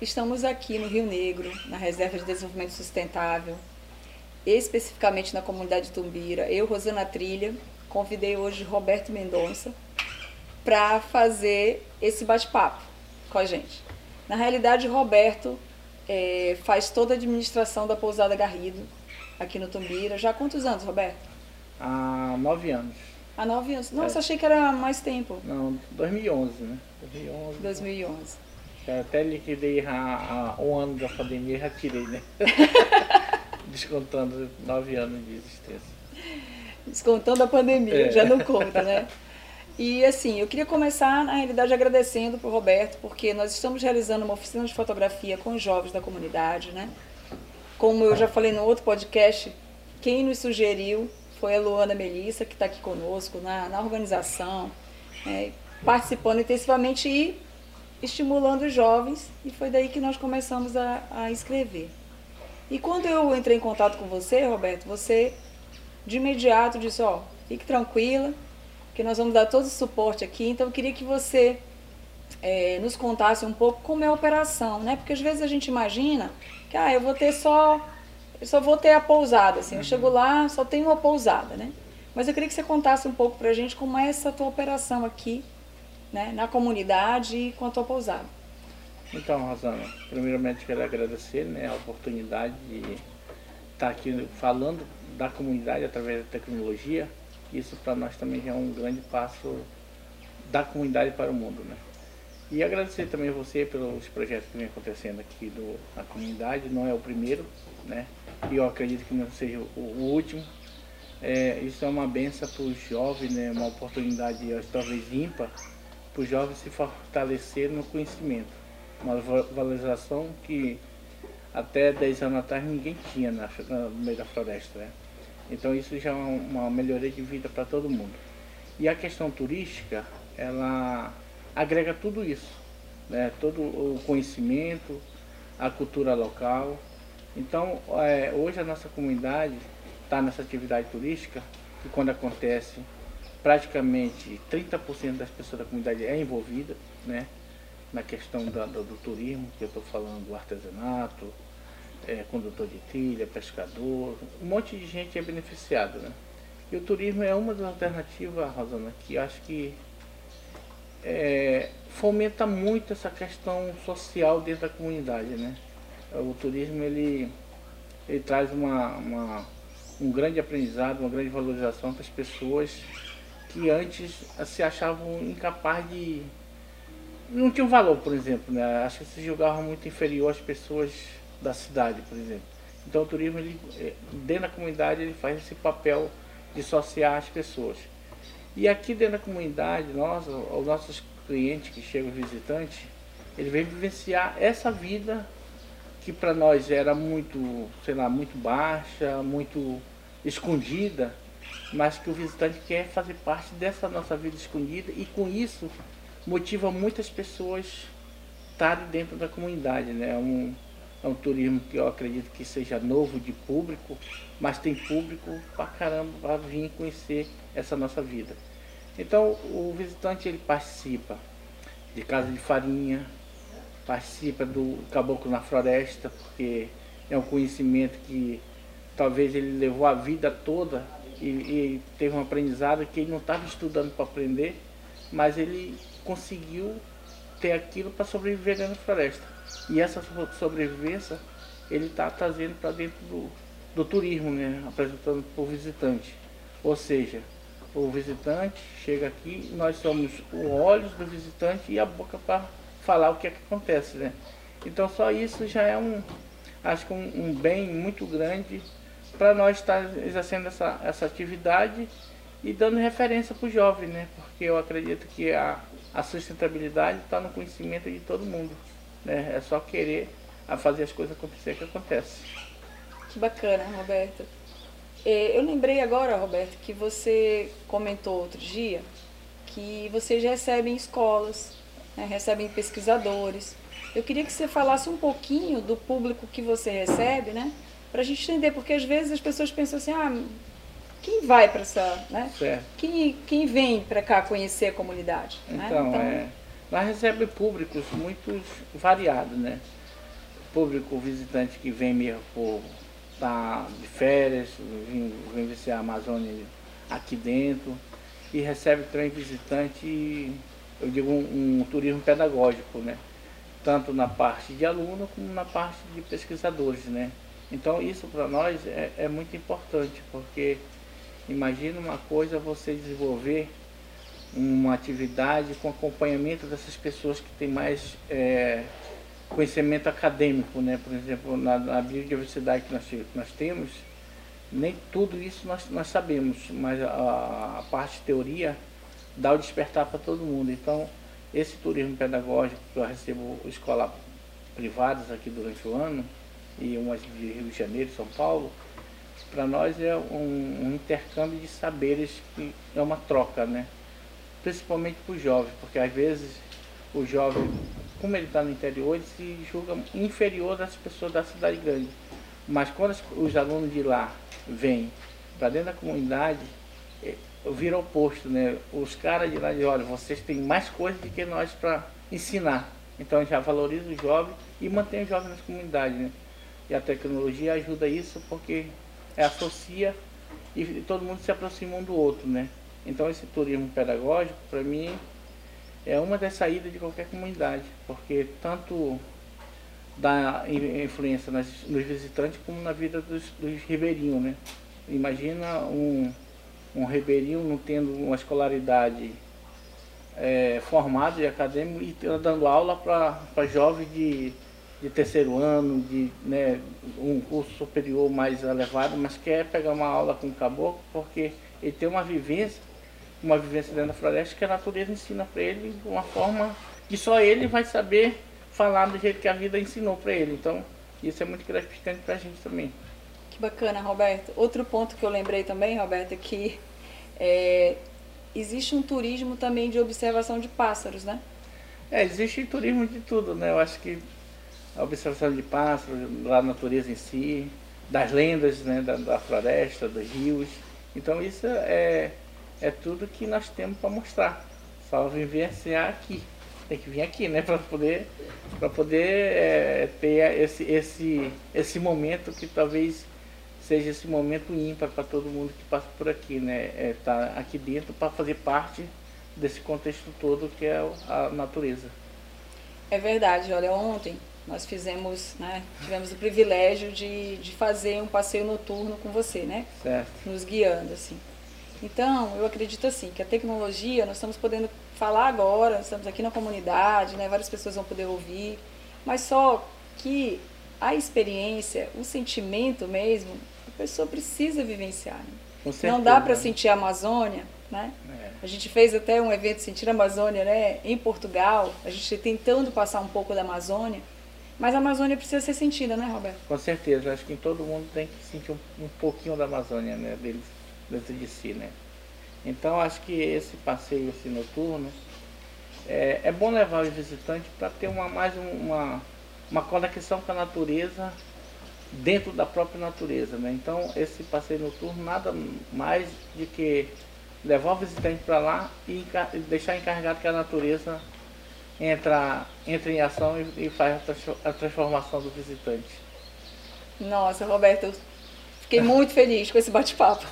Estamos aqui no Rio Negro, na Reserva de Desenvolvimento Sustentável, especificamente na comunidade Tumbira. Eu, Rosana Trilha, convidei hoje Roberto Mendonça para fazer esse bate-papo com a gente. Na realidade, Roberto é, faz toda a administração da pousada Garrido aqui no Tumbira. Já há quantos anos, Roberto? Há nove anos. Há nove anos. Nossa, é. achei que era mais tempo. Não, 2011, né? 2011. 2011. Eu até liquidei a, a, um ano da pandemia e já tirei, né? Descontando nove anos de existência. Descontando a pandemia, é. já não conta, né? E assim, eu queria começar, na realidade, agradecendo para o Roberto, porque nós estamos realizando uma oficina de fotografia com os jovens da comunidade, né? Como eu já falei no outro podcast, quem nos sugeriu foi a Luana Melissa, que está aqui conosco na, na organização, né? participando intensivamente e estimulando os jovens, e foi daí que nós começamos a, a escrever. E quando eu entrei em contato com você, Roberto, você de imediato disse, ó, fique tranquila, que nós vamos dar todo o suporte aqui. Então eu queria que você é, nos contasse um pouco como é a operação, né? Porque às vezes a gente imagina que ah, eu vou ter só, eu só vou ter a pousada, assim, eu uhum. chego lá, só tenho uma pousada, né? Mas eu queria que você contasse um pouco pra gente como é essa tua operação aqui, né, na comunidade e com a tua pousada. Então, Rosana, primeiramente quero agradecer né, a oportunidade de estar aqui falando da comunidade através da tecnologia isso para nós também é um grande passo da comunidade para o mundo, né? E agradecer também a você pelos projetos que vem acontecendo aqui do, na comunidade, não é o primeiro, né? E eu acredito que não seja o, o último. É, isso é uma benção para os jovens, né? uma oportunidade talvez ímpar para os jovens se fortalecer no conhecimento. Uma valorização que até 10 anos atrás ninguém tinha na, no meio da floresta. Né? Então isso já é uma melhoria de vida para todo mundo. E a questão turística, ela agrega tudo isso, né? todo o conhecimento, a cultura local. Então é, hoje a nossa comunidade está nessa atividade turística, que quando acontece, praticamente 30% das pessoas da comunidade é envolvida né? na questão da, do, do turismo, que eu estou falando do artesanato, é, condutor de trilha, pescador, um monte de gente é beneficiado, né? E o turismo é uma das alternativas, Rosana, que acho que é, fomenta muito essa questão social dentro da comunidade, né? O turismo, ele, ele traz uma, uma um grande aprendizado, uma grande valorização para as pessoas que antes se achavam incapazes de... Não tinham valor, por exemplo, né? Acho que se julgavam muito inferior às pessoas da cidade, por exemplo. Então o turismo, ele, é, dentro da comunidade, ele faz esse papel de associar as pessoas. E aqui dentro da comunidade, nós, os nossos clientes que chegam visitantes, ele vem vivenciar essa vida que para nós era muito, sei lá, muito baixa, muito escondida, mas que o visitante quer fazer parte dessa nossa vida escondida e com isso motiva muitas pessoas estarem dentro da comunidade, né? É um, é um turismo que eu acredito que seja novo de público, mas tem público pra caramba para vir conhecer essa nossa vida. Então o visitante ele participa de casa de farinha, participa do caboclo na floresta, porque é um conhecimento que talvez ele levou a vida toda e, e teve um aprendizado que ele não estava estudando para aprender, mas ele conseguiu ter aquilo para sobreviver na floresta. E essa sobrevivência ele está trazendo para dentro do, do turismo, né? apresentando para o visitante. Ou seja, o visitante chega aqui, nós somos os olhos do visitante e a boca para falar o que, é que acontece. Né? Então só isso já é um, acho que um, um bem muito grande para nós estar tá exercendo essa, essa atividade e dando referência para o jovem, né? porque eu acredito que a, a sustentabilidade está no conhecimento de todo mundo. Né? É só querer a fazer as coisas acontecer que acontece. Que bacana, Roberto. É, eu lembrei agora, Roberto, que você comentou outro dia que vocês recebem escolas, né? recebem pesquisadores. Eu queria que você falasse um pouquinho do público que você recebe, né? Para a gente entender, porque às vezes as pessoas pensam assim, ah, quem vai para essa, né? Certo. Quem, quem vem para cá conhecer a comunidade? Então, né? então é, lá recebe públicos muito variados, né? público visitante que vem mesmo por tá de férias, vem, vem ver a Amazônia aqui dentro, e recebe também visitante, eu digo um, um turismo pedagógico, né? Tanto na parte de aluno como na parte de pesquisadores, né? Então isso para nós é, é muito importante, porque imagina uma coisa você desenvolver uma atividade com acompanhamento dessas pessoas que têm mais é, conhecimento acadêmico, né? Por exemplo, na, na biodiversidade que nós, nós temos, nem tudo isso nós, nós sabemos, mas a, a parte teoria dá o despertar para todo mundo. Então, esse turismo pedagógico que eu recebo escolas privadas aqui durante o ano, e umas de Rio de Janeiro, São Paulo, para nós é um, um, intercâmbio de saberes que é uma troca, né? Principalmente para o jovem, porque às vezes o jovem, como ele está no interior, ele se julga inferior das pessoas da cidade grande. Mas quando os alunos de lá vêm para dentro da comunidade, é, vira o oposto, né? Os caras de lá dizem, olha, vocês têm mais coisas do que nós para ensinar. Então já valoriza o jovem e mantém o jovem nas comunidades, né? E a tecnologia ajuda isso porque associa e todo mundo se aproxima um do outro, né? Então esse turismo pedagógico, para mim, é uma das saídas de qualquer comunidade, porque tanto dá influência nas, nos visitantes como na vida dos, dos ribeirinhos, né? Imagina um, um ribeirinho não tendo uma escolaridade é, formada e acadêmico e dando aula para jovens de de terceiro ano, de né, um curso superior mais elevado, mas quer pegar uma aula com o caboclo porque ele tem uma vivência, uma vivência dentro da floresta que a natureza ensina para ele de uma forma que só ele vai saber falar do jeito que a vida ensinou para ele. Então, isso é muito gratificante para a gente também. Que bacana, Roberto. Outro ponto que eu lembrei também, Roberto, é que é, existe um turismo também de observação de pássaros, né? É, existe turismo de tudo, né? Eu acho que a observação de pássaros, da natureza em si, das lendas né, da, da floresta, dos rios. Então isso é, é tudo que nós temos para mostrar. Só vivenciar aqui. Tem que vir aqui, né? Para poder, pra poder é, ter esse, esse, esse momento que talvez seja esse momento ímpar para todo mundo que passa por aqui, né? É, tá aqui dentro para fazer parte desse contexto todo que é a natureza. É verdade, olha, ontem nós fizemos, né, tivemos o privilégio de, de fazer um passeio noturno com você, né? Certo. Nos guiando, assim. Então, eu acredito assim, que a tecnologia, nós estamos podendo falar agora, estamos aqui na comunidade, né, várias pessoas vão poder ouvir, mas só que a experiência, o sentimento mesmo, a pessoa precisa vivenciar. Né? Não dá para sentir a Amazônia, né? É. A gente fez até um evento Sentir a Amazônia, né, em Portugal, a gente tentando passar um pouco da Amazônia, mas a Amazônia precisa ser sentida, né, Roberto? Com certeza. Acho que todo mundo tem que sentir um, um pouquinho da Amazônia, né, deles, dentro de si, né. Então, acho que esse passeio assim, noturno é, é bom levar os visitantes para ter uma, mais uma, uma conexão com a natureza dentro da própria natureza, né. Então, esse passeio noturno nada mais de que levar o visitante para lá e deixar encarregado que a natureza entra, entra em ação e, e faz a transformação do visitante. Nossa, Roberto, fiquei muito feliz com esse bate-papo.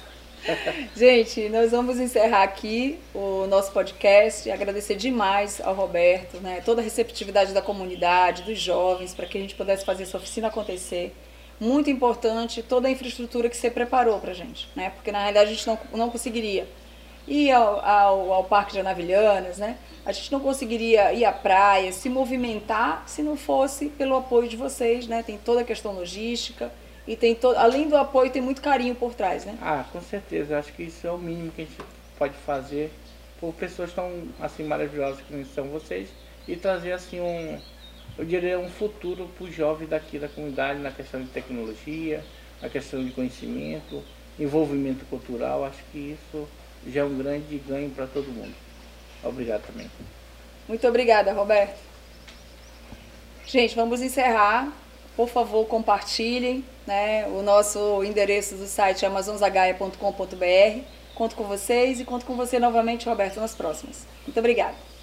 Gente, nós vamos encerrar aqui o nosso podcast. Agradecer demais ao Roberto, né, toda a receptividade da comunidade, dos jovens, para que a gente pudesse fazer essa oficina acontecer. Muito importante toda a infraestrutura que você preparou para a gente, né, porque na realidade a gente não, não conseguiria ir ao, ao, ao Parque de Anavilhanas, né? A gente não conseguiria ir à praia, se movimentar, se não fosse pelo apoio de vocês, né? Tem toda a questão logística e tem todo, além do apoio, tem muito carinho por trás, né? Ah, com certeza. Acho que isso é o mínimo que a gente pode fazer por pessoas tão assim maravilhosas que são vocês e trazer assim um, eu diria um futuro para os jovens daqui da comunidade na questão de tecnologia, na questão de conhecimento, envolvimento cultural. Acho que isso já é um grande ganho para todo mundo. Obrigado também. Muito obrigada, Roberto. Gente, vamos encerrar. Por favor, compartilhem né, o nosso endereço do site amazonzagaia.com.br. Conto com vocês e conto com você novamente, Roberto, nas próximas. Muito obrigada.